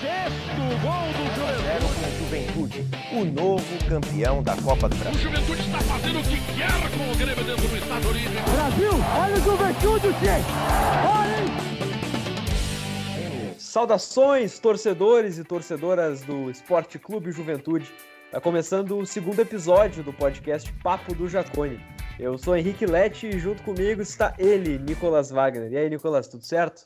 Sexto gol do Juventude. o novo campeão da Copa do Brasil. O Juventude está fazendo o que quer com o Grêmio dentro do Estado Olímpico. Brasil, olha o Juventude, gente! Olha! Saudações, torcedores e torcedoras do Esporte Clube Juventude. Está começando o segundo episódio do podcast Papo do Jacone. Eu sou Henrique Lete e junto comigo está ele, Nicolas Wagner. E aí, Nicolas, tudo certo?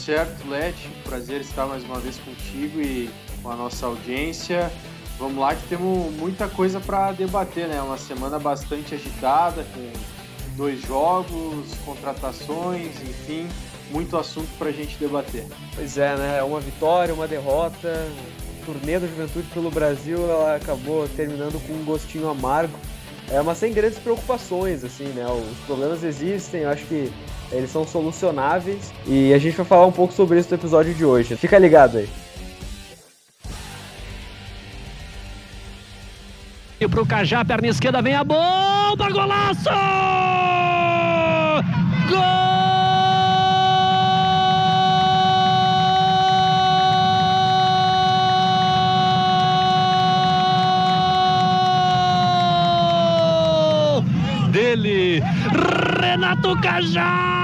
Certo, Lete. Prazer estar mais uma vez contigo e com a nossa audiência. Vamos lá que temos muita coisa para debater, né? Uma semana bastante agitada, com dois jogos, contratações, enfim muito assunto para a gente debater. Pois é, né? Uma vitória, uma derrota. O turnê da Juventude pelo Brasil ela acabou terminando com um gostinho amargo. É, mas sem grandes preocupações, assim, né? Os problemas existem, eu acho que eles são solucionáveis e a gente vai falar um pouco sobre isso no episódio de hoje. Fica ligado aí. E pro Cajá, perna esquerda, vem a bomba, golaço! dele, Renato Cajá!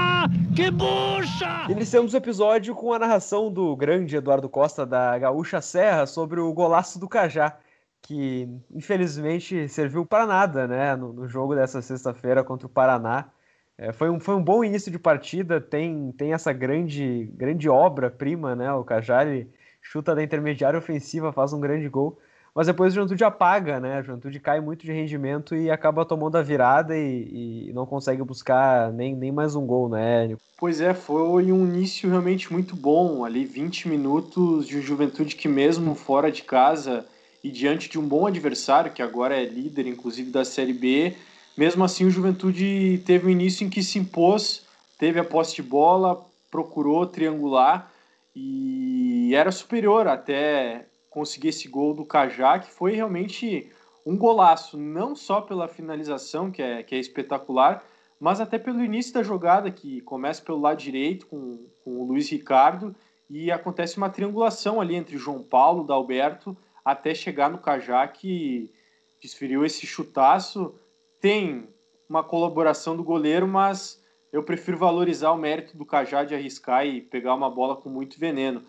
Que bucha! Iniciamos o episódio com a narração do grande Eduardo Costa da Gaúcha Serra sobre o golaço do Cajá, que infelizmente serviu para nada né, no, no jogo dessa sexta-feira contra o Paraná. É, foi, um, foi um bom início de partida, tem, tem essa grande, grande obra-prima, né? O Cajá ele chuta da intermediária ofensiva, faz um grande gol mas depois o Juventude apaga, né? A Juventude cai muito de rendimento e acaba tomando a virada e, e, não consegue buscar nem, nem mais um gol, né? Pois é, foi um início realmente muito bom. Ali 20 minutos de Juventude que mesmo fora de casa e diante de um bom adversário, que agora é líder inclusive da Série B, mesmo assim o Juventude teve um início em que se impôs, teve a posse de bola, procurou triangular e era superior até conseguir esse gol do Cajá, que foi realmente um golaço, não só pela finalização, que é, que é espetacular, mas até pelo início da jogada, que começa pelo lado direito com, com o Luiz Ricardo e acontece uma triangulação ali entre João Paulo, Dalberto, até chegar no Cajá, que desferiu esse chutaço. Tem uma colaboração do goleiro, mas eu prefiro valorizar o mérito do Cajá de arriscar e pegar uma bola com muito veneno.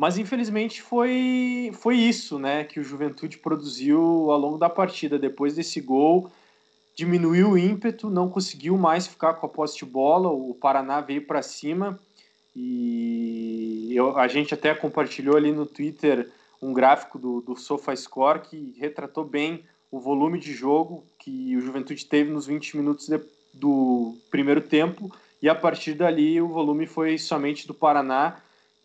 Mas infelizmente foi, foi isso né, que o Juventude produziu ao longo da partida. Depois desse gol, diminuiu o ímpeto, não conseguiu mais ficar com a posse de bola. O Paraná veio para cima e eu, a gente até compartilhou ali no Twitter um gráfico do, do SofaScore que retratou bem o volume de jogo que o Juventude teve nos 20 minutos de, do primeiro tempo e a partir dali o volume foi somente do Paraná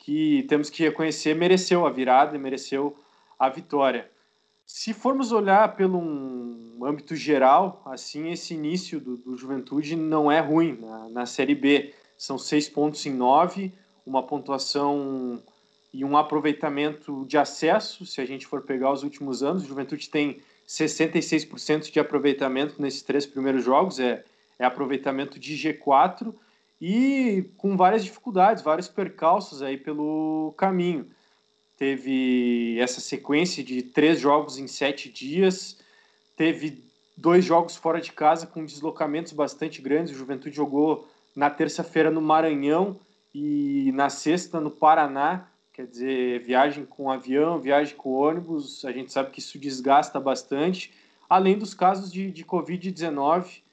que temos que reconhecer mereceu a virada mereceu a vitória. Se formos olhar pelo um âmbito geral, assim, esse início do, do Juventude não é ruim na, na Série B. São seis pontos em nove, uma pontuação e um aproveitamento de acesso. Se a gente for pegar os últimos anos, o Juventude tem 66% de aproveitamento nesses três primeiros jogos, é, é aproveitamento de G4 e com várias dificuldades, vários percalços aí pelo caminho. Teve essa sequência de três jogos em sete dias, teve dois jogos fora de casa com deslocamentos bastante grandes. O Juventude jogou na terça-feira no Maranhão e na sexta no Paraná. Quer dizer, viagem com avião, viagem com ônibus, a gente sabe que isso desgasta bastante. Além dos casos de, de Covid-19,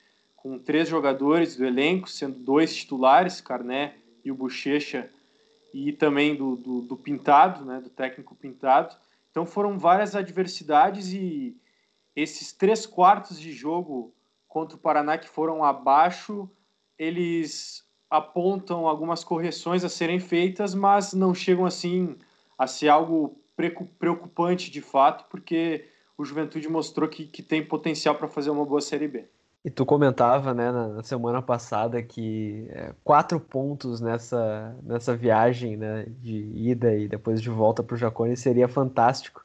com três jogadores do elenco, sendo dois titulares, Carné e o Bochecha, e também do, do, do, Pintado, né, do técnico Pintado. Então foram várias adversidades e esses três quartos de jogo contra o Paraná que foram abaixo, eles apontam algumas correções a serem feitas, mas não chegam assim a ser algo preocupante de fato, porque o Juventude mostrou que, que tem potencial para fazer uma boa Série B. E tu comentava, né, na semana passada que é, quatro pontos nessa, nessa viagem, né, de ida e depois de volta para o Jacone seria fantástico.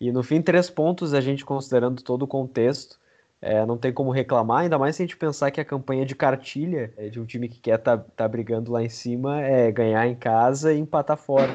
E no fim, três pontos, a gente considerando todo o contexto, é, não tem como reclamar, ainda mais se a gente pensar que a campanha de cartilha é, de um time que quer tá, tá brigando lá em cima é ganhar em casa e empatar fora.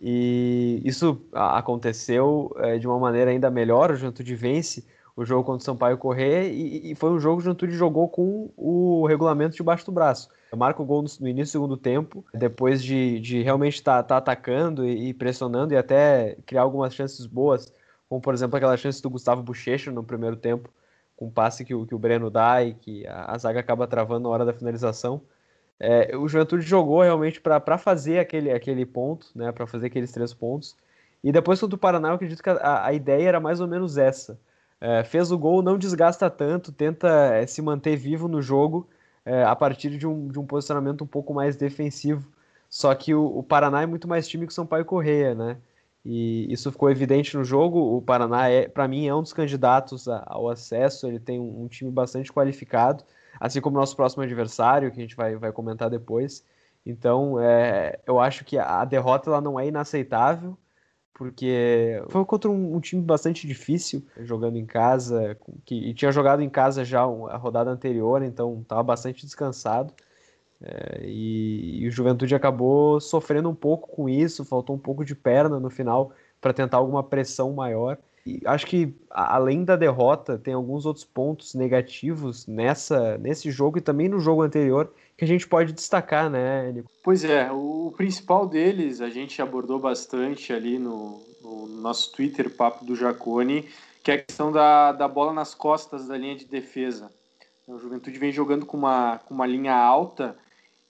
E isso aconteceu é, de uma maneira ainda melhor. O Juventude vence o jogo contra o Sampaio Correr e, e foi um jogo que o Juventude jogou com o regulamento debaixo do braço. Marca o gol no, no início do segundo tempo, depois de, de realmente estar tá, tá atacando e, e, pressionando e até criar algumas chances boas, como por exemplo aquela chance do Gustavo Bochecha no primeiro tempo, com um passe que o, que o Breno dá e que a, a zaga acaba travando na hora da finalização. É, o Juventude jogou realmente para fazer aquele, aquele ponto, né, para fazer aqueles três pontos. E depois contra o Paraná, eu acredito que a, a ideia era mais ou menos essa. É, fez o gol, não desgasta tanto, tenta é, se manter vivo no jogo é, a partir de um, de um posicionamento um pouco mais defensivo. Só que o, o Paraná é muito mais time que o Sampaio Correia, né? E isso ficou evidente no jogo. O Paraná, é, para mim, é um dos candidatos ao acesso. Ele tem um, um time bastante qualificado assim como o nosso próximo adversário, que a gente vai, vai comentar depois. Então, é, eu acho que a derrota ela não é inaceitável, porque foi contra um, um time bastante difícil, jogando em casa, que, e tinha jogado em casa já a rodada anterior, então estava bastante descansado. É, e, e o Juventude acabou sofrendo um pouco com isso, faltou um pouco de perna no final para tentar alguma pressão maior. E acho que além da derrota, tem alguns outros pontos negativos nessa, nesse jogo e também no jogo anterior que a gente pode destacar, né, Nico? Pois é, o principal deles a gente abordou bastante ali no, no nosso Twitter, Papo do Jacone, que é a questão da, da bola nas costas da linha de defesa. O Juventude vem jogando com uma, com uma linha alta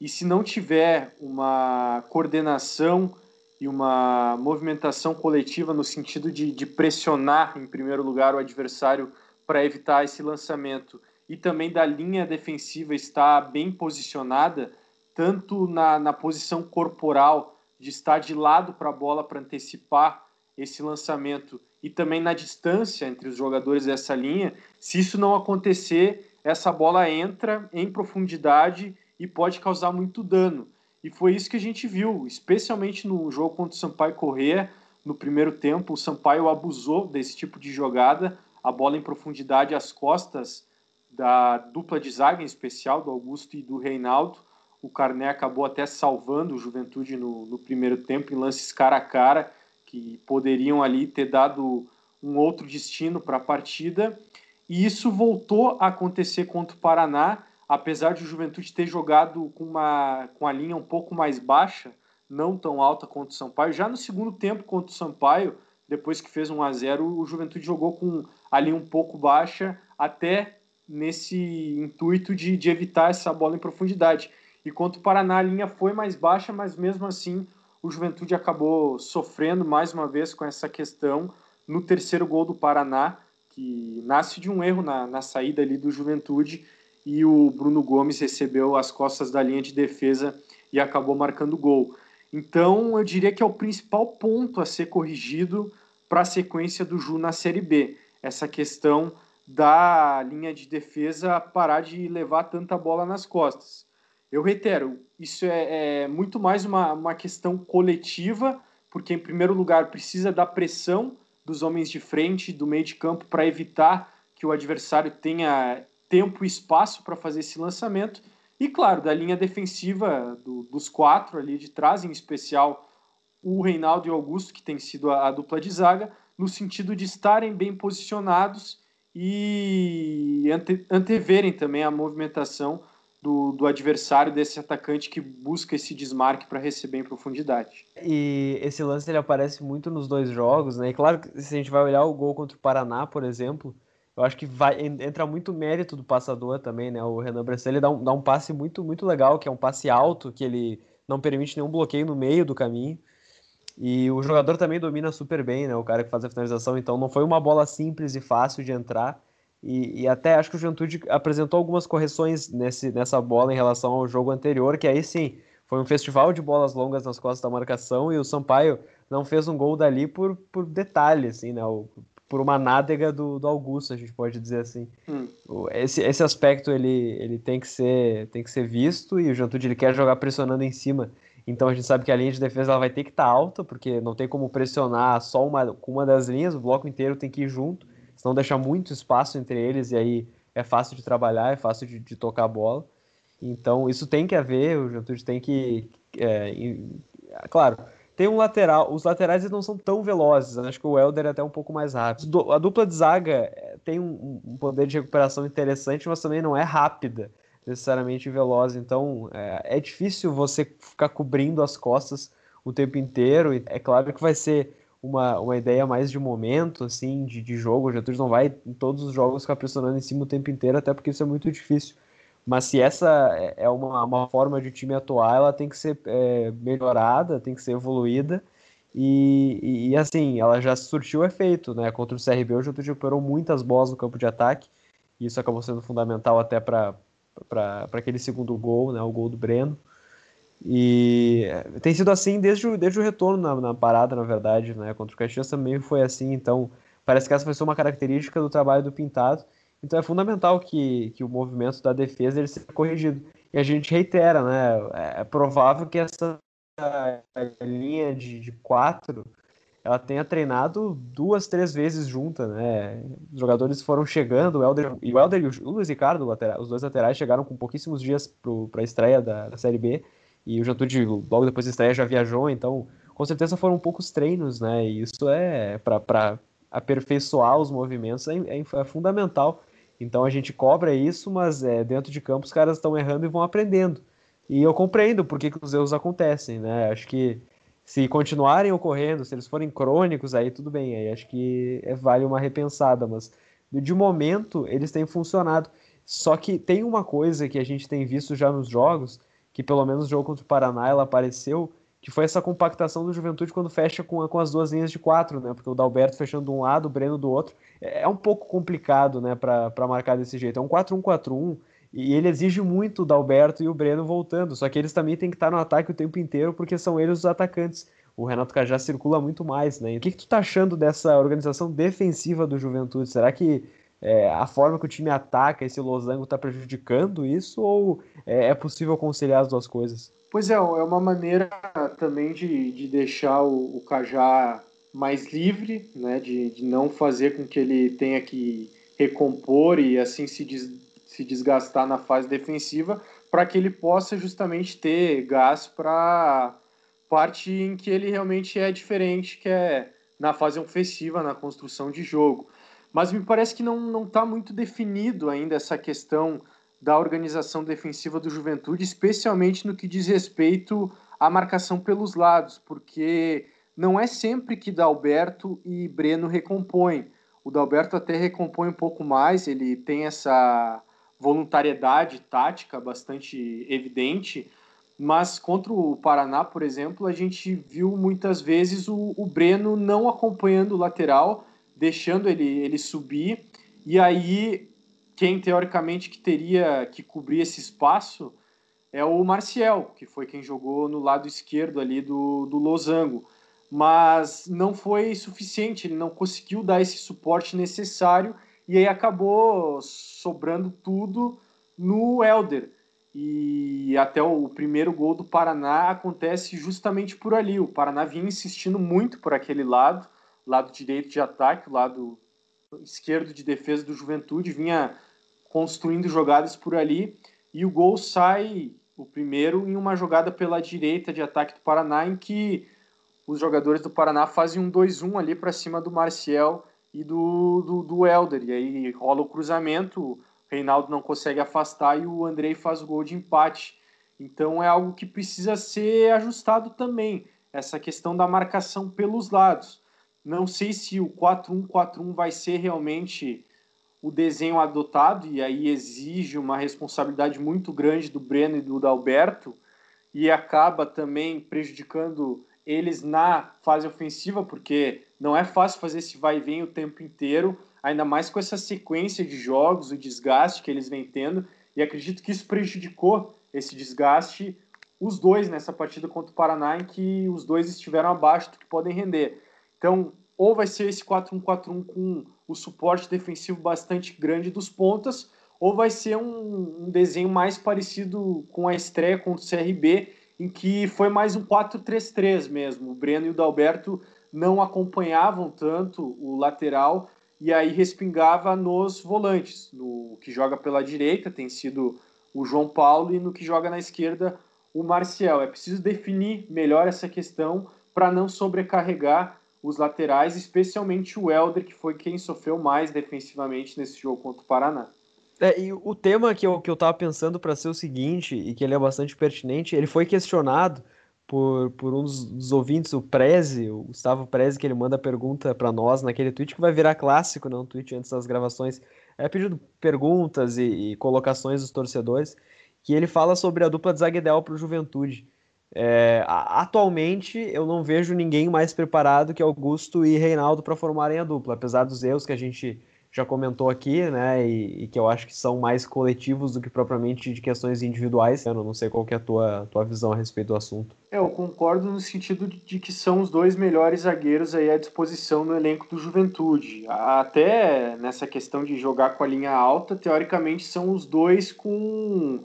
e se não tiver uma coordenação e uma movimentação coletiva no sentido de, de pressionar, em primeiro lugar, o adversário para evitar esse lançamento e também da linha defensiva estar bem posicionada, tanto na, na posição corporal, de estar de lado para a bola para antecipar esse lançamento, e também na distância entre os jogadores dessa linha. Se isso não acontecer, essa bola entra em profundidade e pode causar muito dano. E foi isso que a gente viu, especialmente no jogo contra o Sampaio Corrêa, no primeiro tempo. O Sampaio abusou desse tipo de jogada, a bola em profundidade às costas da dupla de zaga, em especial do Augusto e do Reinaldo. O Carné acabou até salvando o Juventude no, no primeiro tempo em lances cara a cara, que poderiam ali ter dado um outro destino para a partida. E isso voltou a acontecer contra o Paraná, apesar de o Juventude ter jogado com, uma, com a linha um pouco mais baixa, não tão alta quanto o Sampaio, já no segundo tempo contra o Sampaio, depois que fez 1 a 0 o Juventude jogou com a linha um pouco baixa, até nesse intuito de, de evitar essa bola em profundidade. E contra o Paraná, a linha foi mais baixa, mas mesmo assim o Juventude acabou sofrendo mais uma vez com essa questão no terceiro gol do Paraná, que nasce de um erro na, na saída ali do Juventude e o Bruno Gomes recebeu as costas da linha de defesa e acabou marcando gol. Então, eu diria que é o principal ponto a ser corrigido para a sequência do Ju na Série B. Essa questão da linha de defesa parar de levar tanta bola nas costas. Eu reitero, isso é, é muito mais uma, uma questão coletiva, porque, em primeiro lugar, precisa da pressão dos homens de frente, do meio de campo, para evitar que o adversário tenha tempo e espaço para fazer esse lançamento. E, claro, da linha defensiva do, dos quatro ali de trás, em especial o Reinaldo e o Augusto, que tem sido a, a dupla de zaga, no sentido de estarem bem posicionados e ante, anteverem também a movimentação do, do, adversário desse atacante que busca esse desmarque para receber em profundidade. E esse lance ele aparece muito nos dois jogos, né? E claro que se a gente vai olhar o gol contra o Paraná, por exemplo, eu acho que vai, entra muito mérito do passador também, né? O Renan Bressan, ele dá um, dá um passe muito, muito legal, que é um passe alto, que ele não permite nenhum bloqueio no meio do caminho. E o jogador também domina super bem, né? O cara que faz a finalização, então não foi uma bola simples e fácil de entrar. E, e até acho que o Juventude apresentou algumas correções nesse, nessa bola em relação ao jogo anterior, que aí sim, foi um festival de bolas longas nas costas da marcação e o Sampaio não fez um gol dali por, por detalhe, assim, né? O, por uma nádega do, do Augusto, a gente pode dizer assim. Hum. Esse, esse aspecto ele, ele tem, que ser, tem que ser visto e o Juventude ele quer jogar pressionando em cima. Então a gente sabe que a linha de defesa ela vai ter que estar tá alta, porque não tem como pressionar só uma, com uma das linhas, o bloco inteiro tem que ir junto, senão deixa muito espaço entre eles e aí é fácil de trabalhar, é fácil de, de tocar a bola. Então isso tem que haver, o Juventude tem que. É, claro, tem um lateral, os laterais eles não são tão velozes, né? acho que o Helder é até um pouco mais rápido. A dupla de zaga eh, tem um, um poder de recuperação interessante, mas também não é rápida, necessariamente veloz, então é, é difícil você ficar cobrindo as costas o tempo inteiro, é claro que vai ser uma, uma ideia mais de momento, assim, de, de jogo, o Getúlio não vai em todos os jogos ficar pressionando em cima o tempo inteiro, até porque isso é muito difícil. Mas se essa é, é uma, uma forma de o time atuar, ela tem que ser é, melhorada, tem que ser evoluída. E, e, e, assim, ela já surtiu efeito, né? Contra o CRB, o Juventude recuperou muitas bolas no campo de ataque. E isso acabou sendo fundamental até para aquele segundo gol, né? O gol do Breno. E tem sido assim desde o, desde o retorno na, na parada, na verdade, né? Contra o Caxias também foi assim. Então, parece que essa ser uma característica do trabalho do Pintado. Então é fundamental que, que o movimento da defesa ele seja corrigido. E a gente reitera, né? É, é provável que essa linha de, de quatro ela tenha treinado duas, três vezes junta, né? Os jogadores foram chegando, o Helder, e o Helder e o Luiz Ricardo, os dois laterais, chegaram com pouquíssimos dias para a estreia da, da, Série B, e o Jantude, logo depois da estreia, já viajou, então, com certeza foram poucos treinos, né? E isso é, para aperfeiçoar os movimentos, é, é, é fundamental então a gente cobra isso, mas é, dentro de campo os caras estão errando e vão aprendendo. E eu compreendo por que, que os erros acontecem, né? Acho que se continuarem ocorrendo, se eles forem crônicos, aí tudo bem, aí acho que é, vale uma repensada, mas de momento eles têm funcionado. Só que tem uma coisa que a gente tem visto já nos jogos, que pelo menos no jogo contra o Paraná ela apareceu, que foi essa compactação do Juventude quando fecha com, com as duas linhas de quatro, né? Porque o Dalberto fechando de um lado, o Breno do outro. É, é um pouco complicado, né, para marcar desse jeito. É um 4-1-4-1 e ele exige muito o Dalberto e o Breno voltando. Só que eles também têm que estar no ataque o tempo inteiro porque são eles os atacantes. O Renato Cajá circula muito mais, né? E o que, que tu tá achando dessa organização defensiva do Juventude? Será que é, a forma que o time ataca esse losango está prejudicando isso ou é, é possível conciliar as duas coisas? Pois é, é uma maneira também de, de deixar o, o Cajá mais livre, né, de, de não fazer com que ele tenha que recompor e assim se, des, se desgastar na fase defensiva, para que ele possa justamente ter gás para parte em que ele realmente é diferente, que é na fase ofensiva, na construção de jogo. Mas me parece que não está muito definido ainda essa questão da organização defensiva do Juventude, especialmente no que diz respeito à marcação pelos lados, porque não é sempre que Dalberto e Breno recompõem. O Dalberto até recompõe um pouco mais, ele tem essa voluntariedade tática bastante evidente, mas contra o Paraná, por exemplo, a gente viu muitas vezes o, o Breno não acompanhando o lateral, deixando ele, ele subir, e aí quem teoricamente que teria que cobrir esse espaço é o Marcial, que foi quem jogou no lado esquerdo ali do, do Losango. Mas não foi suficiente, ele não conseguiu dar esse suporte necessário e aí acabou sobrando tudo no Elder. E até o primeiro gol do Paraná acontece justamente por ali. O Paraná vinha insistindo muito por aquele lado, lado direito de ataque, lado esquerdo de defesa do Juventude, vinha construindo jogadas por ali e o gol sai o primeiro em uma jogada pela direita de ataque do Paraná em que os jogadores do Paraná fazem um 2-1 ali para cima do Marcial e do, do, do Helder. E aí rola o cruzamento, o Reinaldo não consegue afastar e o Andrei faz o gol de empate. Então é algo que precisa ser ajustado também, essa questão da marcação pelos lados. Não sei se o 4-1-4-1 vai ser realmente o desenho adotado, e aí exige uma responsabilidade muito grande do Breno e do Dalberto, e acaba também prejudicando eles na fase ofensiva, porque não é fácil fazer esse vai e vem o tempo inteiro, ainda mais com essa sequência de jogos, o desgaste que eles vêm tendo, e acredito que isso prejudicou esse desgaste os dois nessa partida contra o Paraná, em que os dois estiveram abaixo do que podem render. Então, ou vai ser esse 4-1-4-1 com o suporte defensivo bastante grande dos pontas, ou vai ser um, um desenho mais parecido com a estreia contra o CRB, em que foi mais um 4-3-3 mesmo. O Breno e o Dalberto não acompanhavam tanto o lateral e aí respingava nos volantes. No que joga pela direita tem sido o João Paulo e no que joga na esquerda o Marcial. É preciso definir melhor essa questão para não sobrecarregar os laterais, especialmente o Helder, que foi quem sofreu mais defensivamente nesse jogo contra o Paraná. É, e o tema que eu, que eu tava pensando para ser o seguinte, e que ele é bastante pertinente, ele foi questionado por, por um dos, dos ouvintes, o Preze, o Gustavo Preze, que ele manda pergunta para nós naquele tweet que vai virar clássico, não? Um tweet antes das gravações. É pedindo perguntas e, e colocações dos torcedores, que ele fala sobre a dupla de zaga para o Juventude. É, atualmente eu não vejo ninguém mais preparado que Augusto e Reinaldo para formarem a dupla, apesar dos erros que a gente já comentou aqui, né, e, e, que eu acho que são mais coletivos do que propriamente de questões individuais. Eu não sei qual é a tua, tua visão a respeito do assunto. É, eu concordo no sentido de que são os dois melhores zagueiros aí à disposição no elenco do Juventude. Até nessa questão de jogar com a linha alta, teoricamente são os dois com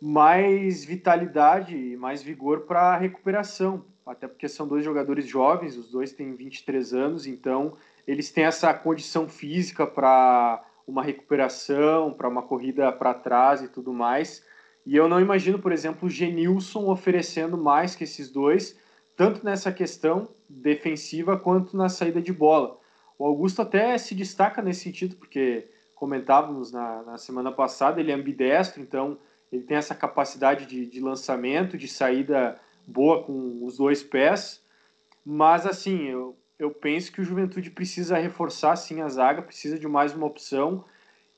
mais vitalidade e mais vigor para recuperação. Até porque são dois jogadores jovens, os dois têm 23 anos, então eles têm essa condição física para uma recuperação, para uma corrida para trás e tudo mais. E eu não imagino, por exemplo, o Genilson oferecendo mais que esses dois, tanto nessa questão defensiva quanto na saída de bola. O Augusto até se destaca nesse sentido, porque comentávamos na, na semana passada, ele é ambidestro, então ele tem essa capacidade de, de lançamento, de saída boa com os dois pés. Mas assim, eu, eu penso que o Juventude precisa reforçar sim a zaga, precisa de mais uma opção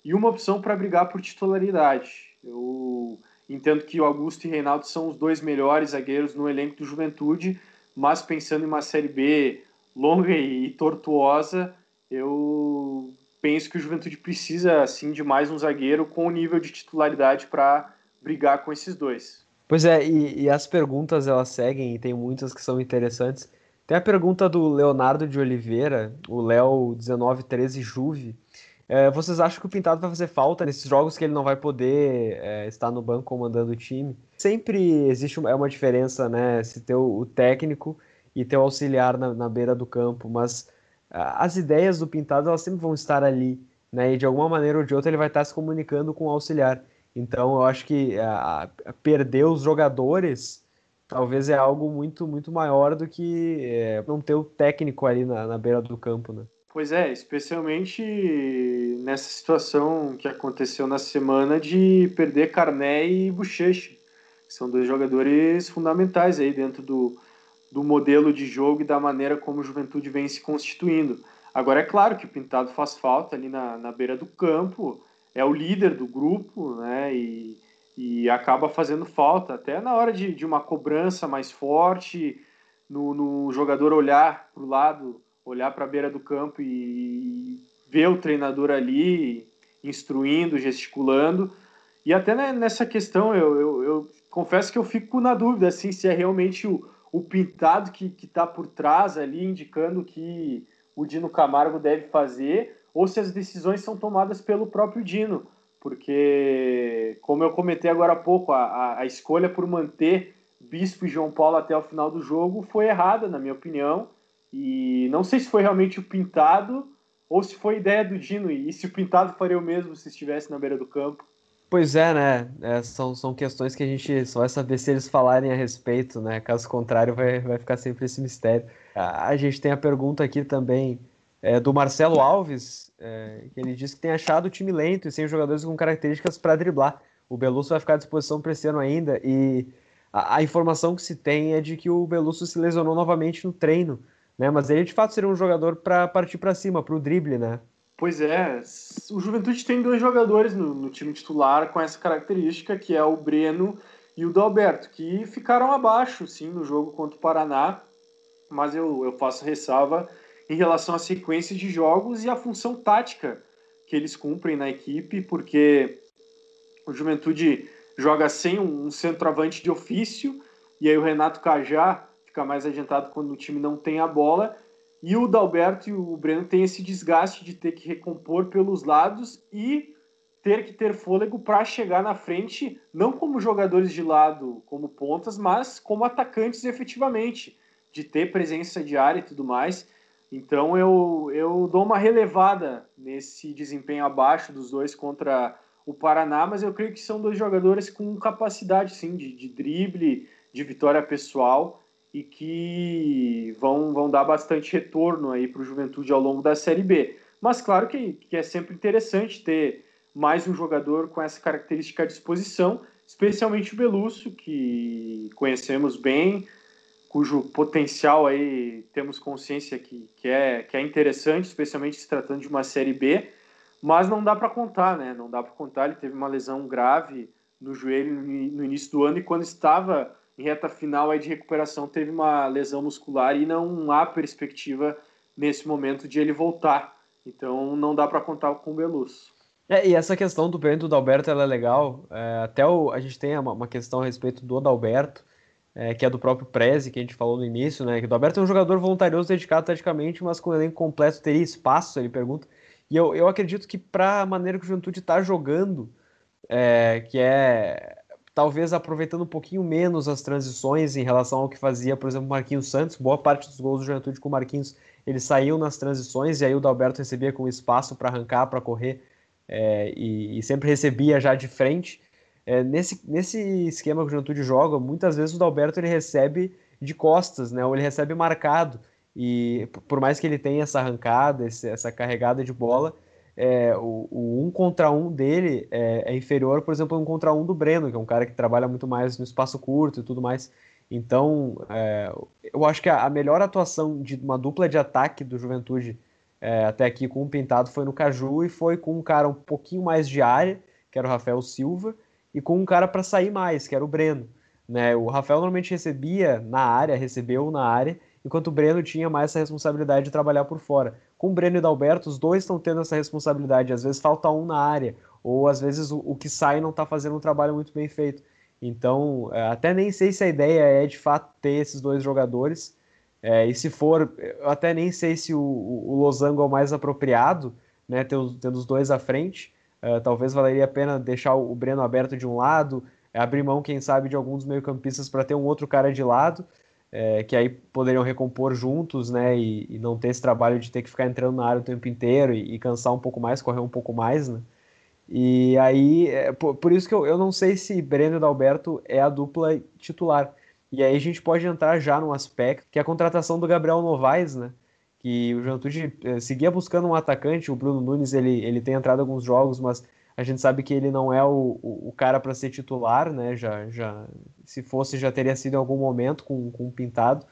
e uma opção para brigar por titularidade. Eu entendo que o Augusto e Reinaldo são os dois melhores zagueiros no elenco do Juventude, mas pensando em uma Série B longa e tortuosa, eu penso que o Juventude precisa sim de mais um zagueiro com nível de titularidade para brigar com esses dois. Pois é, e, e as perguntas elas seguem e tem muitas que são interessantes. Tem a pergunta do Leonardo de Oliveira, o Léo 1913 Juve. É, vocês acham que o Pintado vai fazer falta nesses jogos que ele não vai poder é, estar no banco comandando o time? Sempre existe uma, é uma diferença, né? Se ter o, o técnico e ter o auxiliar na, na beira do campo, mas as ideias do Pintado elas sempre vão estar ali, né? E de alguma maneira ou de outra ele vai estar se comunicando com o auxiliar. Então eu acho que a, a perder os jogadores talvez é algo muito, muito maior do que é, não ter o técnico ali na, na beira do campo, né? Pois é, especialmente nessa situação que aconteceu na semana de perder Carné e Bochecha, que são dois jogadores fundamentais aí dentro do, do modelo de jogo e da maneira como o Juventude vem se constituindo. Agora é claro que o Pintado faz falta ali na, na beira do campo, é o líder do grupo, né? E, e acaba fazendo falta, até na hora de, de uma cobrança mais forte, no, no jogador olhar para o lado, olhar para a beira do campo e ver o treinador ali instruindo, gesticulando. E até nessa questão, eu, eu, eu, confesso que eu fico na dúvida assim, se é realmente o, o pintado que está por trás ali, indicando que o Dino Camargo deve fazer, ou se as decisões são tomadas pelo próprio Dino porque, como eu comentei agora há pouco, a, a escolha por manter Bispo e João Paulo até o final do jogo foi errada, na minha opinião. E não sei se foi realmente o pintado ou se foi ideia do Dino. E se o pintado faria o mesmo se estivesse na beira do campo. Pois é, né? É, são, são questões que a gente só vai saber se eles falarem a respeito, né? Caso contrário, vai, vai ficar sempre esse mistério. A, a gente tem a pergunta aqui também é, do Marcelo Alves, é, que ele disse que tem achado o time lento e sem jogadores com características para driblar. O Belusso vai ficar à disposição para esse ano ainda e a, a, informação que se tem é de que o Belusso se lesionou novamente no treino, né? Mas ele de fato seria um jogador para partir para cima, para o drible, né? Pois é, o Juventude tem dois jogadores no, no, time titular com essa característica, que é o Breno e o Dalberto, que ficaram abaixo, sim, no jogo contra o Paraná, mas eu, eu faço ressalva em relação à sequência de jogos e à função tática que eles cumprem na equipe, porque o Juventude joga sem um centroavante de ofício, e aí o Renato Cajá fica mais adiantado quando o time não tem a bola, e o Dalberto e o Breno têm esse desgaste de ter que recompor pelos lados e ter que ter fôlego para chegar na frente, não como jogadores de lado, como pontas, mas como atacantes efetivamente, de ter presença de área e tudo mais. Então eu, eu dou uma relevada nesse desempenho abaixo dos dois contra o Paraná, mas eu creio que são dois jogadores com capacidade sim de, de drible, de vitória pessoal e que vão, vão dar bastante retorno aí para o Juventude ao longo da Série B. Mas claro que, que é sempre interessante ter mais um jogador com essa característica à disposição, especialmente o Belusso, que conhecemos bem, cujo potencial aí temos consciência que, que, é, que é interessante, especialmente se tratando de uma Série B, mas não dá para contar, né? Não dá para contar, ele teve uma lesão grave no joelho no início do ano e quando estava em reta final aí de recuperação teve uma lesão muscular e não há perspectiva nesse momento de ele voltar. Então não dá para contar com o Belusso. É, e essa questão do Bento do Alberto ela é legal. É, até o, a gente tem uma, uma, questão a respeito do Adalberto, é, que é do próprio Prezi, que a gente falou no início, né? Que o Alberto é um jogador voluntarioso, dedicado taticamente, mas com o elenco completo teria espaço, ele pergunta. E eu, eu acredito que para a maneira que o Juventude está jogando, é, que é talvez aproveitando um pouquinho menos as transições em relação ao que fazia, por exemplo, Marquinhos Santos, boa parte dos gols do Juventude com o Marquinhos, eles saíam nas transições e aí o Dalberto recebia com espaço para arrancar, para correr, é, e, e, sempre recebia já de frente. É, nesse, nesse esquema que o Juventude joga, muitas vezes o Dalberto ele recebe de costas, né? Ou ele recebe marcado. E por mais que ele tenha essa arrancada, esse, essa carregada de bola, é, o, o, um contra um dele é, é, inferior, por exemplo, um contra um do Breno, que é um cara que trabalha muito mais no espaço curto e tudo mais. Então, é, eu acho que a, a, melhor atuação de uma dupla de ataque do Juventude é, até aqui com o Pintado foi no Caju e foi com um cara um pouquinho mais de área, que era o Rafael Silva, e com um cara para sair mais, que era o Breno. Né? O Rafael normalmente recebia na área, recebeu na área, enquanto o Breno tinha mais essa responsabilidade de trabalhar por fora. Com o Breno e o Dalberto, os dois estão tendo essa responsabilidade. Às vezes falta um na área, ou às vezes o, o que sai não está fazendo um trabalho muito bem feito. Então, é, até nem sei se a ideia é de fato ter esses dois jogadores. É, e se for, eu até nem sei se o, o Losango é o mais apropriado, né, tendo, tendo os dois à frente. Uh, talvez valeria a pena deixar o Breno aberto de um lado, abrir mão, quem sabe, de alguns meio-campistas para ter um outro cara de lado, é, que aí poderiam recompor juntos, né? E, e, não ter esse trabalho de ter que ficar entrando na área o tempo inteiro e, e cansar um pouco mais, correr um pouco mais, né? E aí, é, por, por, isso que eu, eu não sei se Breno e Dalberto é a dupla titular. E aí a gente pode entrar já num aspecto que é a contratação do Gabriel Novaes, né? Que o Juventude eh, seguia buscando um atacante, o Bruno Nunes ele, ele tem entrado em alguns jogos, mas a gente sabe que ele não é o, o, o cara para ser titular, né? Já, já, se fosse, já teria sido em algum momento com, com Pintado.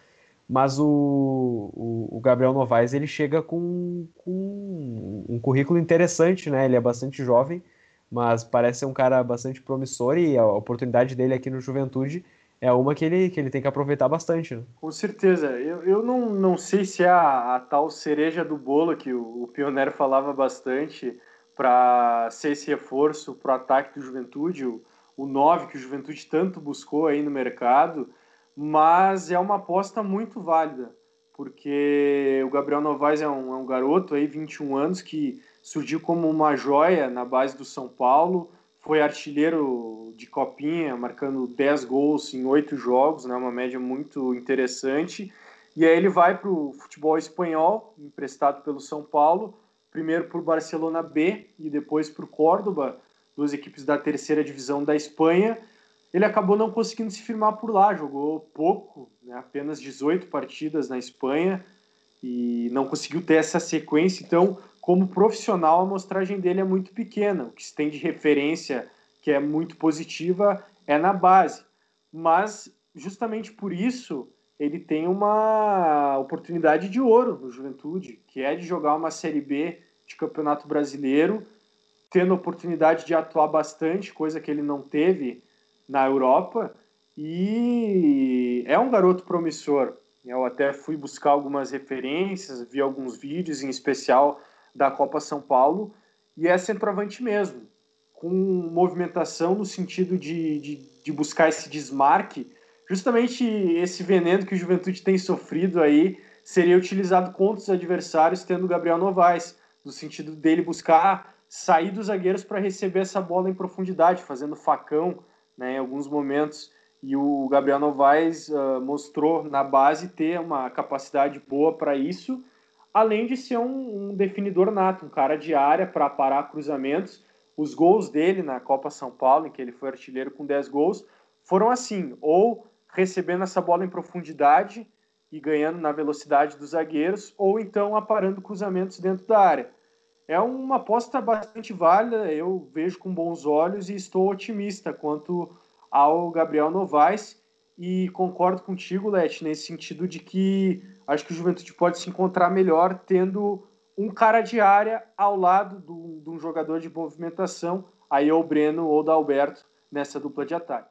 Mas o, o, o Gabriel Novaes ele chega com, com um currículo interessante, né? Ele é bastante jovem, mas parece ser um cara bastante promissor e a oportunidade dele aqui no Juventude é uma que ele, que ele tem que aproveitar bastante. Né? Com certeza. Eu, eu não, não sei se é a, a tal cereja do bolo que o, o Pioneiro falava bastante para ser esse reforço para o ataque do Juventude, o, o 9 que o Juventude tanto buscou aí no mercado, mas é uma aposta muito válida, porque o Gabriel Novaes é um, é um garoto aí, 21 anos, que surgiu como uma joia na base do São Paulo, foi artilheiro de copinha, marcando 10 gols em 8 jogos, né, uma média muito interessante. E aí ele vai para o futebol espanhol, emprestado pelo São Paulo, primeiro por Barcelona B e depois por Córdoba, duas equipes da terceira divisão da Espanha. Ele acabou não conseguindo se firmar por lá, jogou pouco, né, apenas 18 partidas na Espanha e não conseguiu ter essa sequência. Então, como profissional, a amostragem dele é muito pequena. O que se tem de referência que é muito positiva é na base. Mas, justamente por isso, ele tem uma oportunidade de ouro no Juventude, que é de jogar uma Série B de Campeonato Brasileiro, tendo oportunidade de atuar bastante, coisa que ele não teve na Europa. E é um garoto promissor. Eu até fui buscar algumas referências, vi alguns vídeos, em especial da Copa São Paulo e é centroavante mesmo, com movimentação no sentido de, de, de, buscar esse desmarque. Justamente esse veneno que o Juventude tem sofrido aí seria utilizado contra os adversários, tendo o Gabriel Novaes, no sentido dele buscar sair dos zagueiros para receber essa bola em profundidade, fazendo facão né, em alguns momentos. E o Gabriel Novaes uh, mostrou na base ter uma capacidade boa para isso além de ser um, um definidor nato, um cara de área para parar cruzamentos. Os gols dele na Copa São Paulo, em que ele foi artilheiro com 10 gols, foram assim, ou recebendo essa bola em profundidade e ganhando na velocidade dos zagueiros, ou então aparando cruzamentos dentro da área. É uma aposta bastante válida, eu vejo com bons olhos e estou otimista quanto ao Gabriel Novaes e concordo contigo, Leti, nesse sentido de que acho que o Juventude pode se encontrar melhor tendo um cara de área ao lado de um jogador de movimentação, aí é o Breno ou o Alberto nessa dupla de ataque.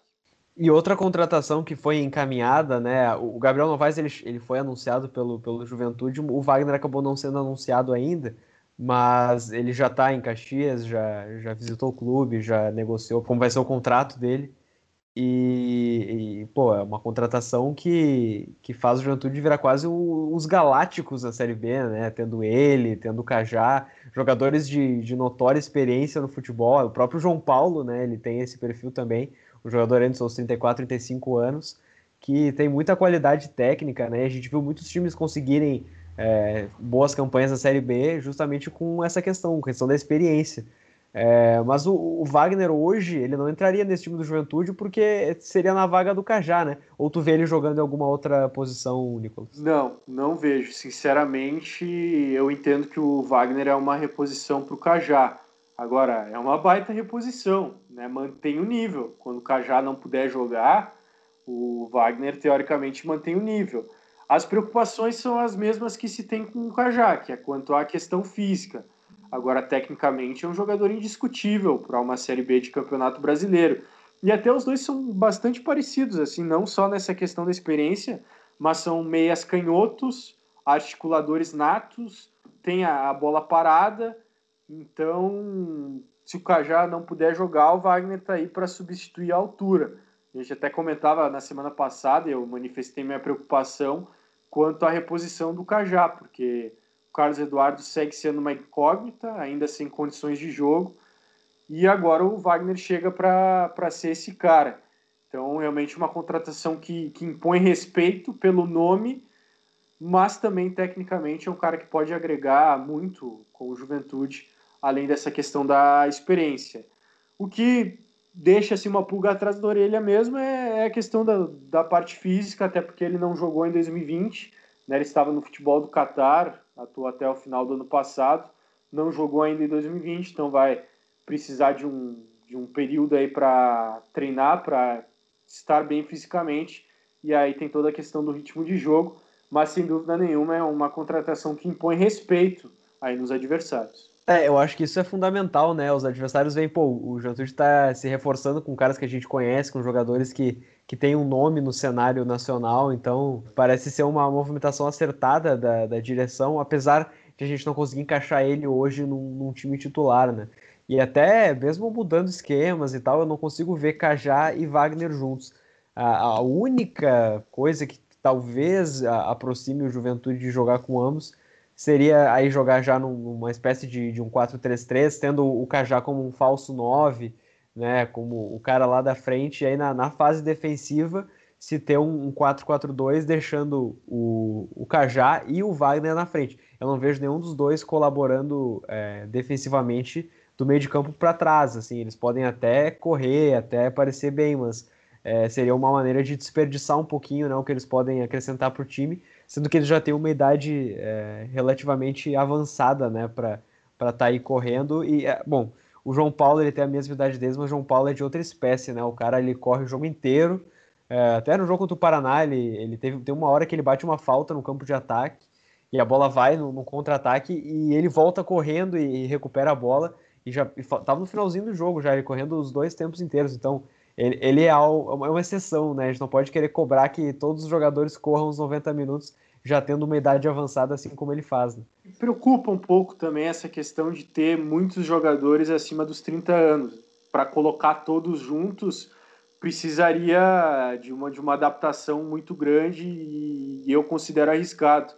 E outra contratação que foi encaminhada, né? O Gabriel Novaes ele, ele foi anunciado pelo, pelo Juventude, o Wagner acabou não sendo anunciado ainda, mas ele já está em Caxias, já, já visitou o clube, já negociou como vai ser o contrato dele. E, e, pô, é uma contratação que, que faz o Juventude virar quase o, os galácticos da Série B, né? Tendo ele, tendo o Cajá, jogadores de, de notória experiência no futebol. O próprio João Paulo, né? Ele tem esse perfil também um jogador entre seus 34, 35 anos, que tem muita qualidade técnica, né? A gente viu muitos times conseguirem é, boas campanhas na Série B justamente com essa questão, questão da experiência. É, mas o, o, Wagner hoje, ele não entraria nesse time do Juventude porque seria na vaga do Cajá, né? Ou tu vê ele jogando em alguma outra posição, Nicolas? Não, não vejo. Sinceramente, eu entendo que o Wagner é uma reposição para o Cajá. Agora, é uma baita reposição, né? mantém o nível. Quando o Cajá não puder jogar, o Wagner teoricamente mantém o nível. As preocupações são as mesmas que se tem com o Cajá, que é quanto à questão física. Agora, tecnicamente, é um jogador indiscutível para uma Série B de Campeonato Brasileiro. E até os dois são bastante parecidos, assim, não só nessa questão da experiência, mas são meias canhotos, articuladores natos, tem a bola parada então, se o Cajá não puder jogar, o Wagner está aí para substituir a altura. A gente até comentava na semana passada, eu manifestei minha preocupação quanto à reposição do Cajá, porque Carlos Eduardo segue sendo uma incógnita, ainda sem condições de jogo, e agora o Wagner chega para ser esse cara. Então, realmente, uma contratação que, que impõe respeito pelo nome, mas também, tecnicamente, é um cara que pode agregar muito com o Juventude além dessa questão da experiência. O que deixa assim, uma pulga atrás da orelha mesmo é, é, a questão da, da parte física, até porque ele não jogou em 2020, né? ele estava no futebol do Catar, atuou até o final do ano passado, não jogou ainda em 2020, então vai precisar de um, de um período aí para treinar, para estar bem fisicamente, e aí tem toda a questão do ritmo de jogo, mas sem dúvida nenhuma é uma contratação que impõe respeito aí nos adversários. É, eu acho que isso é fundamental, né? Os adversários veem, pô, o Juventude está se reforçando com caras que a gente conhece, com jogadores que, que têm um nome no cenário nacional, então parece ser uma movimentação acertada da, da direção, apesar de a gente não conseguir encaixar ele hoje num, num time titular, né? E até mesmo mudando esquemas e tal, eu não consigo ver Cajá e Wagner juntos. A, a única coisa que talvez aproxime o Juventude de jogar com ambos seria aí jogar já numa espécie de, de um 4-3-3, tendo o Cajá como um falso 9, né, como o cara lá da frente, e aí na, na fase defensiva se ter um, um 4-4-2, deixando o, o Cajá e o Wagner na frente. Eu não vejo nenhum dos dois colaborando é, defensivamente do meio de campo para trás, assim, eles podem até correr, até parecer bem, mas é, seria uma maneira de desperdiçar um pouquinho né, o que eles podem acrescentar para o time, sendo que ele já tem uma idade é, relativamente avançada, né, para estar tá aí correndo. E, é, bom, o João Paulo ele tem a mesma idade deles, mas o João Paulo é de outra espécie, né? O cara ele corre o jogo inteiro. É, até no jogo contra o Paraná, ele, ele teve tem uma hora que ele bate uma falta no campo de ataque e a bola vai no, no contra-ataque e ele volta correndo e, e, recupera a bola. E já estava no finalzinho do jogo já, ele correndo os dois tempos inteiros. Então, ele, ele é, é uma exceção, né? A gente não pode querer cobrar que todos os jogadores corram os 90 minutos já tendo uma idade avançada assim como ele faz. Né? Preocupa um pouco também essa questão de ter muitos jogadores acima dos 30 anos. Para colocar todos juntos, precisaria de uma, de uma adaptação muito grande e eu considero arriscado.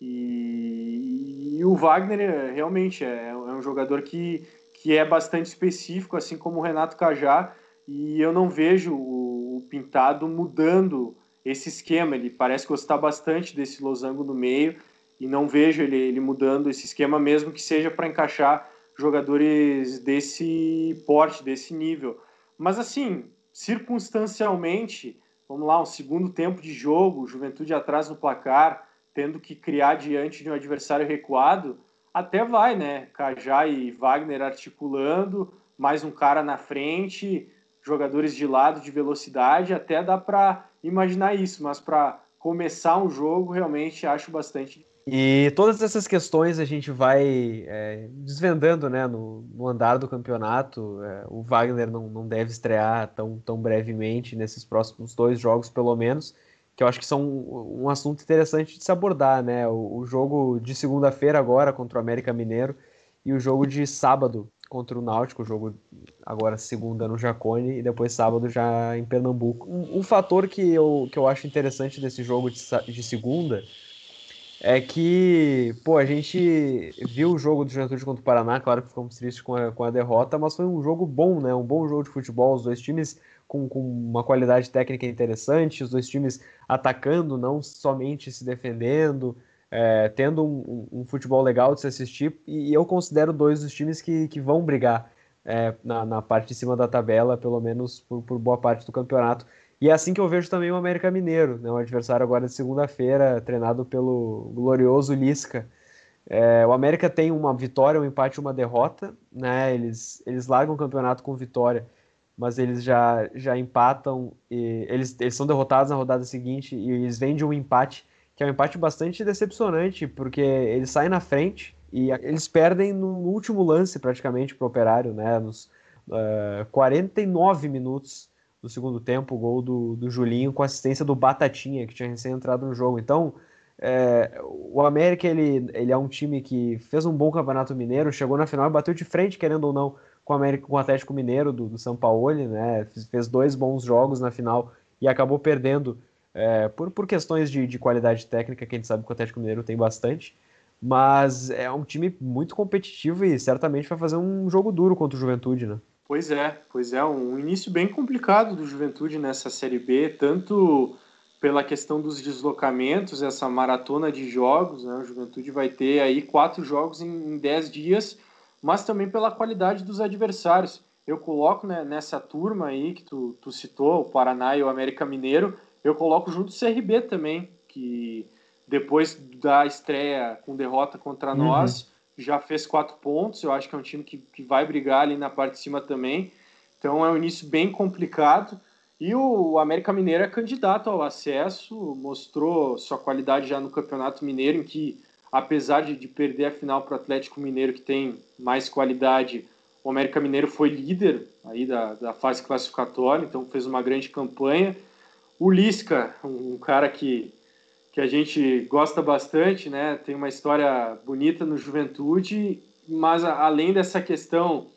E, e o Wagner realmente é, é um jogador que, que é bastante específico, assim como o Renato Cajá, e eu não vejo o, Pintado mudando esse esquema. Ele parece gostar bastante desse losango no meio e não vejo ele, ele mudando esse esquema, mesmo que seja para encaixar jogadores desse porte, desse nível. Mas assim, circunstancialmente, vamos lá, um segundo tempo de jogo, Juventude atrás no placar, tendo que criar diante de um adversário recuado, até vai, né? Cajá e Wagner articulando, mais um cara na frente, jogadores de lado de velocidade, até dá para imaginar isso, mas para começar um jogo realmente acho bastante e todas essas questões a gente vai é, desvendando né, no, no, andar do campeonato. É, o Wagner não, não deve estrear tão, tão brevemente nesses próximos dois jogos, pelo menos, que eu acho que são um, assunto interessante de se abordar. Né? O, o jogo de segunda-feira agora contra o América Mineiro e o jogo de sábado contra o Náutico, o jogo agora segunda no Jacone e depois sábado já em Pernambuco. Um, um fator que eu, que eu acho interessante desse jogo de, de segunda é que, pô, a gente viu o jogo do Juventude contra o Paraná, claro que ficamos tristes com a, com a derrota, mas foi um jogo bom, né? Um bom jogo de futebol, os dois times com, com uma qualidade técnica interessante, os dois times atacando, não somente se defendendo, é, tendo um, um, futebol legal de se assistir, e eu considero dois dos times que, que vão brigar é, na, na, parte de cima da tabela, pelo menos por, por boa parte do campeonato. E é assim que eu vejo também o América Mineiro, né, um adversário agora de segunda-feira, treinado pelo glorioso Lisca. É, o América tem uma vitória, um empate uma derrota, né? Eles, eles largam o campeonato com vitória, mas eles já, já empatam, eles, eles são derrotados na rodada seguinte e eles vêm de um empate, que é um empate bastante decepcionante, porque eles saem na frente e eles perdem no último lance praticamente para o Operário, né? Nos uh, é, 49 minutos do segundo tempo, o gol do, do Julinho com assistência do Batatinha, que tinha recém entrado no jogo. Então, é, o América ele, ele é um time que fez um bom campeonato mineiro, chegou na final e bateu de frente, querendo ou não, com o, América, com o Atlético Mineiro do, do São Paulo, né? Fez dois bons jogos na final e acabou perdendo é, por, por questões de, de qualidade técnica, que a gente sabe que o Atlético Mineiro tem bastante. Mas é um time muito competitivo e certamente vai fazer um jogo duro contra o Juventude, né? Pois é, pois é, um início bem complicado do Juventude nessa Série B, tanto pela questão dos deslocamentos, essa maratona de jogos, né? O Juventude vai ter aí quatro jogos em, dez dias, mas também pela qualidade dos adversários. Eu coloco né, nessa turma aí que tu, tu citou, o Paraná e o América Mineiro, eu coloco junto o CRB também, que depois da estreia com derrota contra uhum. nós, já fez quatro pontos. Eu acho que é um time que, que vai brigar ali na parte de cima também. Então é um início bem complicado. E o América Mineiro é candidato ao acesso, mostrou sua qualidade já no Campeonato Mineiro, em que, apesar de, de perder a final para o Atlético Mineiro, que tem mais qualidade, o América Mineiro foi líder aí da, da fase classificatória, então fez uma grande campanha. O Lisca, um cara que que a gente gosta bastante, né? Tem uma história bonita no Juventude, mas além dessa questão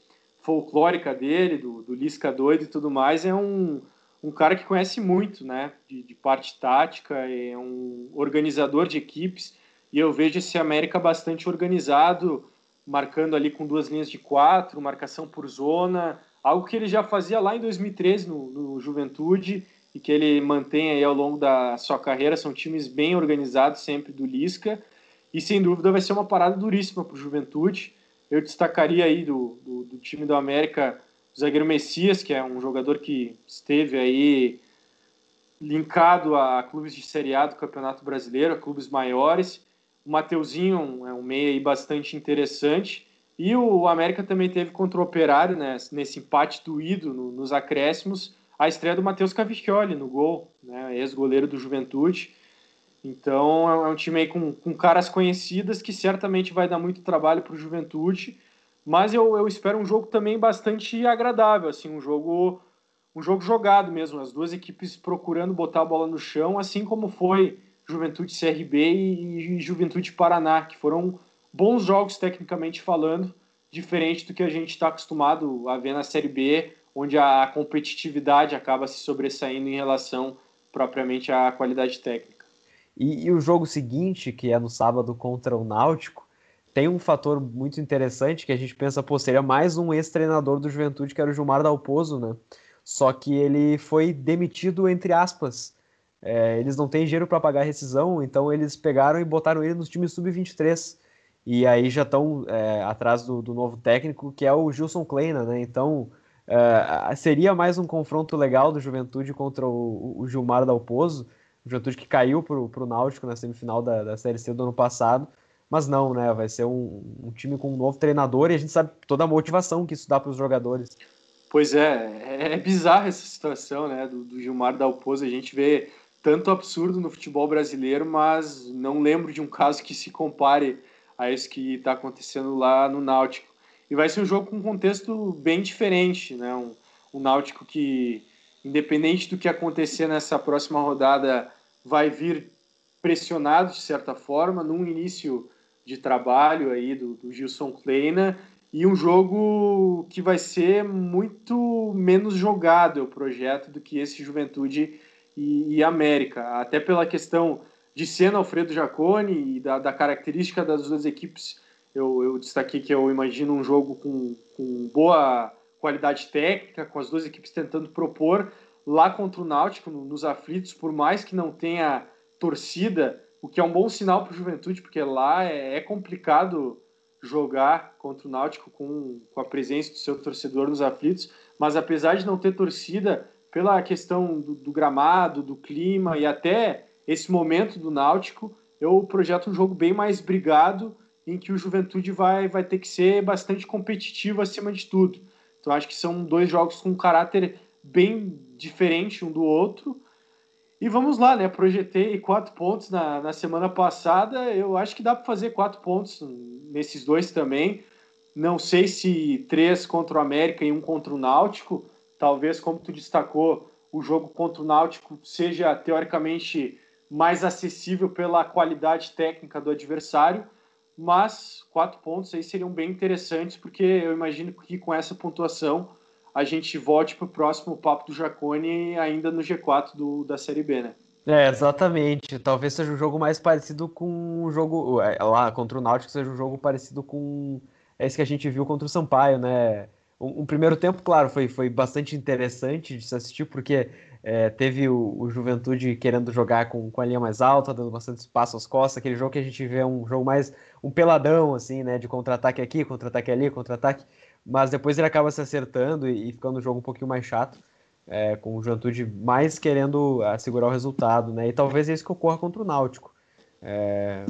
folclórica dele, do, do Lisca doido e tudo mais, é um, um cara que conhece muito, né? De, de parte tática, é um organizador de equipes, e eu vejo esse América bastante organizado, marcando ali com duas linhas de quatro, marcação por zona, algo que ele já fazia lá em 2013 no, no Juventude e que ele mantém aí ao longo da sua carreira. São times bem organizados sempre do Lisca e sem dúvida vai ser uma parada duríssima para o Juventude. Eu destacaria aí do, do, do, time do América o zagueiro Messias, que é um jogador que esteve aí linkado a clubes de Série A do Campeonato Brasileiro, a clubes maiores. O Mateuzinho é um meia aí bastante interessante. E o América também teve contra o Operário, né, nesse empate doído no, nos acréscimos, a estreia do Matheus Cavicchioli no gol, né, ex-goleiro do Juventude. Então é um time aí com, com caras conhecidas que certamente vai dar muito trabalho para o Juventude, mas eu, eu espero um jogo também bastante agradável, assim, um jogo um jogo jogado mesmo, as duas equipes procurando botar a bola no chão, assim como foi Juventude CRB e, e Juventude Paraná, que foram bons jogos tecnicamente falando, diferente do que a gente está acostumado a ver na Série B, onde a competitividade acaba se sobressaindo em relação propriamente à qualidade técnica. E, e, o jogo seguinte, que é no sábado contra o Náutico, tem um fator muito interessante que a gente pensa, pô, seria mais um ex-treinador do Juventude, que era o Gilmar Dalpozo, né? Só que ele foi demitido, entre aspas. É, eles não têm dinheiro para pagar a rescisão, então eles pegaram e botaram ele nos times sub-23. E aí já estão é, atrás do, do, novo técnico, que é o Gilson Kleina, né? Então uh, seria mais um confronto legal do Juventude contra o, o Gilmar Dalpozo, o Juventude que caiu para o Náutico na semifinal da, da Série C do ano passado, mas não, né? Vai ser um, um, time com um novo treinador e a gente sabe toda a motivação que isso dá para os jogadores. Pois é, é, é bizarra essa situação, né? Do, do Gilmar Dalpozo, a gente vê tanto absurdo no futebol brasileiro, mas não lembro de um caso que se compare a esse que está acontecendo lá no Náutico. E vai ser um jogo com um contexto bem diferente, né? Um, um Náutico que, independente do que acontecer nessa próxima rodada, vai vir pressionado de certa forma, num início de trabalho aí do, do Gilson Kleina, e um jogo que vai ser muito menos jogado, o projeto, do que esse Juventude e, e América, até pela questão de ser Alfredo Jaconi e da, da característica das duas equipes. Eu, eu, destaquei que eu imagino um jogo com, com boa qualidade técnica, com as duas equipes tentando propor lá contra o Náutico, nos aflitos, por mais que não tenha torcida, o que é um bom sinal para o Juventude, porque lá é, é, complicado jogar contra o Náutico com, com a presença do seu torcedor nos aflitos, mas apesar de não ter torcida, pela questão do, do, gramado, do clima e até esse momento do Náutico, eu projeto um jogo bem mais brigado, em que o Juventude vai, vai ter que ser bastante competitivo acima de tudo. Então acho que são dois jogos com um caráter bem diferente um do outro. E vamos lá, né? Projetei quatro pontos na, na semana passada. Eu acho que dá para fazer quatro pontos nesses dois também. Não sei se três contra o América e um contra o Náutico talvez, como tu destacou, o jogo contra o Náutico seja teoricamente mais acessível pela qualidade técnica do adversário, mas quatro pontos aí seriam bem interessantes, porque eu imagino que com essa pontuação a gente volte para o próximo papo do Jacone ainda no G4 do, da Série B, né? É, exatamente. Talvez seja um jogo mais parecido com o jogo é, lá contra o Náutico, seja um jogo parecido com esse que a gente viu contra o Sampaio, né? um, um, primeiro tempo, claro, foi, foi bastante interessante de se assistir, porque é, teve o, o, Juventude querendo jogar com, com a linha mais alta, dando bastante espaço às costas, aquele jogo que a gente vê um jogo mais um peladão, assim, né, de contra-ataque aqui, contra-ataque ali, contra-ataque, mas depois ele acaba se acertando e, e ficando um jogo um pouquinho mais chato, é, com o Juventude mais querendo assegurar o resultado, né, e talvez é isso que ocorra contra o Náutico. É,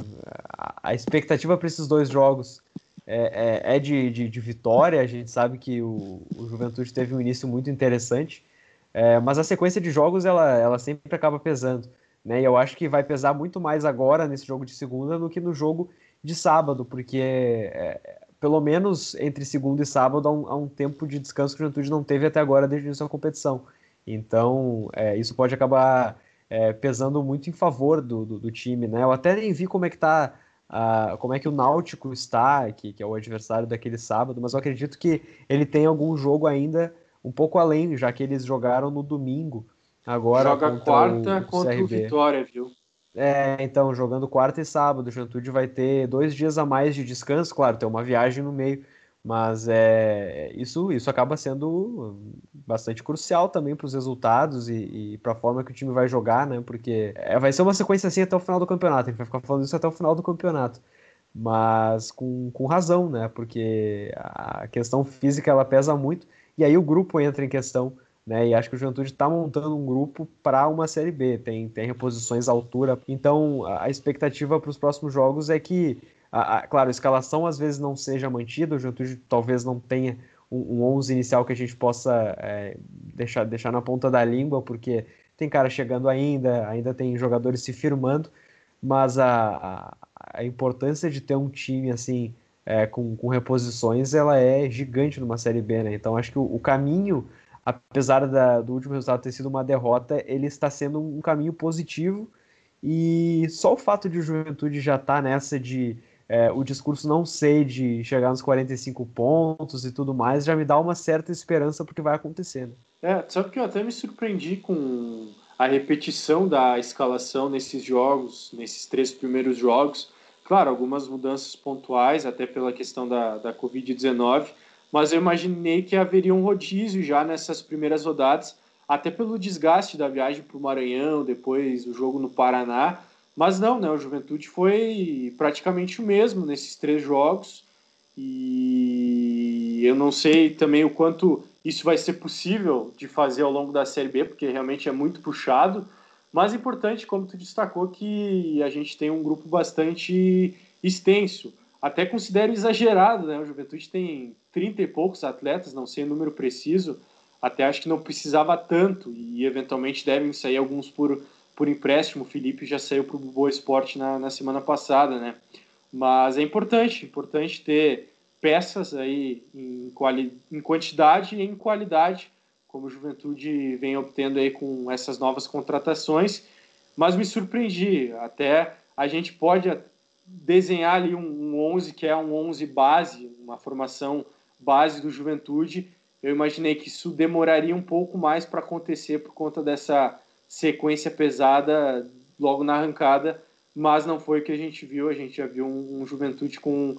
a, a expectativa para esses dois jogos é, é, é de, de, de, vitória. A gente sabe que o, o Juventude teve um início muito interessante, é, mas a sequência de jogos ela, ela sempre acaba pesando. Né? E eu acho que vai pesar muito mais agora nesse jogo de segunda do que no jogo de sábado, porque é, pelo menos entre segunda e sábado há um, há um, tempo de descanso que o Juventude não teve até agora desde o início da competição. Então, é, isso pode acabar é, pesando muito em favor do, do, do, time, né? Eu até nem vi como é que tá uh, como é que o Náutico está, que, que é o adversário daquele sábado, mas eu acredito que ele tem algum jogo ainda um pouco além, já que eles jogaram no domingo. Agora Joga quarta o, contra CRB. o Vitória, viu? É, então, jogando quarta e sábado, o Juventude vai ter dois dias a mais de descanso, claro, tem uma viagem no meio, mas é, isso, isso acaba sendo bastante crucial também para os resultados e, e para a forma que o time vai jogar, né? Porque é, vai ser uma sequência assim até o final do campeonato. A gente vai ficar falando isso até o final do campeonato. Mas com, com razão, né? Porque a questão física ela pesa muito e aí o grupo entra em questão. Né, e acho que o Juventude está montando um grupo para uma Série B, tem, tem reposições à altura. Então, a expectativa para os próximos jogos é que a, a, claro, a escalação às vezes não seja mantida, o Juventude talvez não tenha um, um 11 inicial que a gente possa é, deixar, deixar na ponta da língua, porque tem cara chegando ainda, ainda tem jogadores se firmando, mas a, a, a importância de ter um time assim é, com, com, reposições ela é gigante numa Série B, né? Então acho que o, o caminho, apesar da, do último resultado ter sido uma derrota, ele está sendo um caminho positivo e só o fato de o Juventude já estar tá nessa de é, o discurso não sei de chegar nos 45 pontos e tudo mais, já me dá uma certa esperança porque vai acontecer. Né? É, sabe que eu até me surpreendi com a repetição da escalação nesses jogos, nesses três primeiros jogos. Claro, algumas mudanças pontuais, até pela questão da, da Covid-19, mas eu imaginei que haveria um rodízio já nessas primeiras rodadas, até pelo desgaste da viagem para o Maranhão, depois o jogo no Paraná. Mas não, né? O Juventude foi praticamente o mesmo nesses três jogos. E eu não sei também o quanto isso vai ser possível de fazer ao longo da Série B, porque realmente é muito puxado. Mas é importante, como tu destacou, que a gente tem um grupo bastante extenso. Até considero exagerado, né? O Juventude tem 30 e poucos atletas, não sei o número preciso. Até acho que não precisava tanto e eventualmente devem sair alguns por, por empréstimo. O Felipe já saiu para o Boa Esporte na, na semana passada, né? Mas é importante, importante ter peças aí em, quali em quantidade e em qualidade, como o Juventude vem obtendo aí com essas novas contratações. Mas me surpreendi, até a gente pode desenhar ali um, um 11 que é um 11 base, uma formação base do Juventude. Eu imaginei que isso demoraria um pouco mais para acontecer por conta dessa sequência pesada logo na arrancada, mas não foi o que a gente viu. A gente já viu um, um Juventude com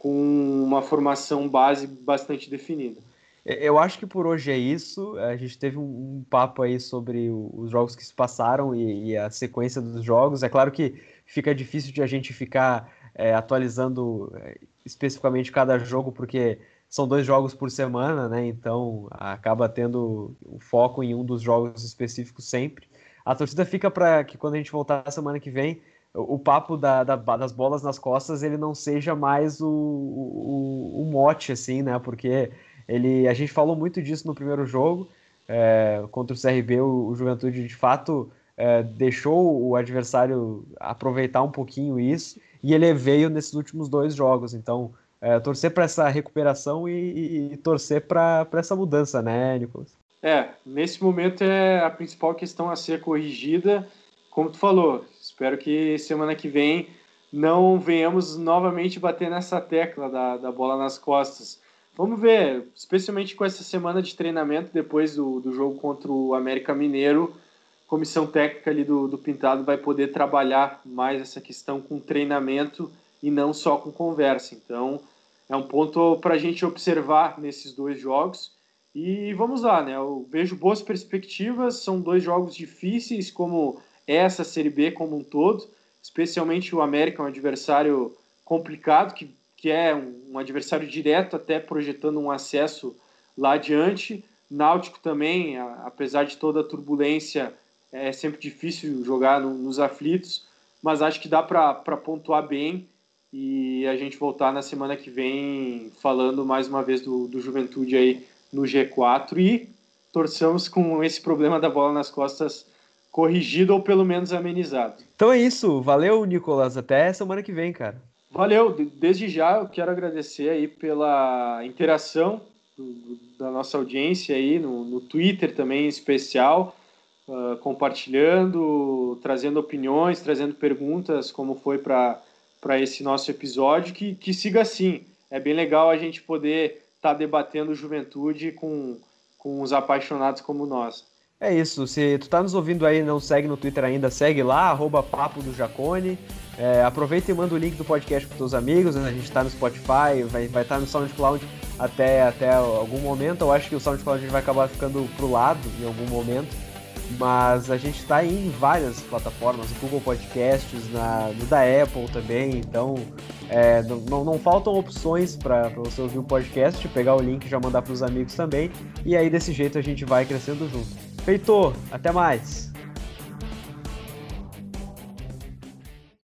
com uma formação base bastante definida. Eu acho que por hoje é isso. A gente teve um, papo aí sobre os jogos que se passaram e, e, a sequência dos jogos. É claro que fica difícil de a gente ficar é, atualizando é, especificamente cada jogo, porque são dois jogos por semana, né? Então acaba tendo o foco em um dos jogos específicos sempre. A torcida fica para que quando a gente voltar semana que vem, o papo da, da, das bolas nas costas ele não seja mais o, o, o, mote, assim, né? Porque ele, a gente falou muito disso no primeiro jogo é, contra o CRB, o, o Juventude de fato é, deixou o adversário aproveitar um pouquinho isso e ele veio nesses últimos dois jogos. Então, é, torcer para essa recuperação e, e, e torcer para essa mudança, né, Nicolas? É, nesse momento é a principal questão a ser corrigida. Como tu falou, Espero que semana que vem não venhamos novamente bater nessa tecla da, da bola nas costas. Vamos ver, especialmente com essa semana de treinamento depois do, do jogo contra o América Mineiro, a comissão técnica ali do, do Pintado vai poder trabalhar mais essa questão com treinamento e não só com conversa. Então, é um ponto para a gente observar nesses dois jogos. E vamos lá, né? Eu vejo boas perspectivas, são dois jogos difíceis, como essa Série B como um todo, especialmente o América, um adversário complicado, que, que é um, um adversário direto, até projetando um acesso lá adiante. Náutico também, a, apesar de toda a turbulência, é sempre difícil jogar no, nos aflitos, mas acho que dá para pontuar bem e a gente voltar na semana que vem falando mais uma vez do, do Juventude aí no G4 e torçamos com esse problema da bola nas costas corrigido ou pelo menos amenizado. Então é isso. Valeu, Nicolas. Até semana que vem, cara. Valeu. Desde já eu quero agradecer aí pela interação do, da nossa audiência aí no, no Twitter também em especial, uh, compartilhando, trazendo opiniões, trazendo perguntas, como foi para esse nosso episódio. Que, que siga assim. É bem legal a gente poder estar tá debatendo juventude com, com os apaixonados como nós. É isso. Se tu tá nos ouvindo aí e não segue no Twitter ainda, segue lá, arroba Papo do Jacone. É, aproveita e manda o link do podcast para teus amigos. Né? A gente está no Spotify, vai estar vai tá no SoundCloud até, até algum momento. Eu acho que o SoundCloud vai acabar ficando pro lado em algum momento. Mas a gente está em várias plataformas, no Google Podcasts, na, no da Apple também. Então é, não, não, faltam opções para você ouvir o podcast, pegar o link e já mandar para os amigos também. E aí desse jeito a gente vai crescendo junto. Feito, até mais!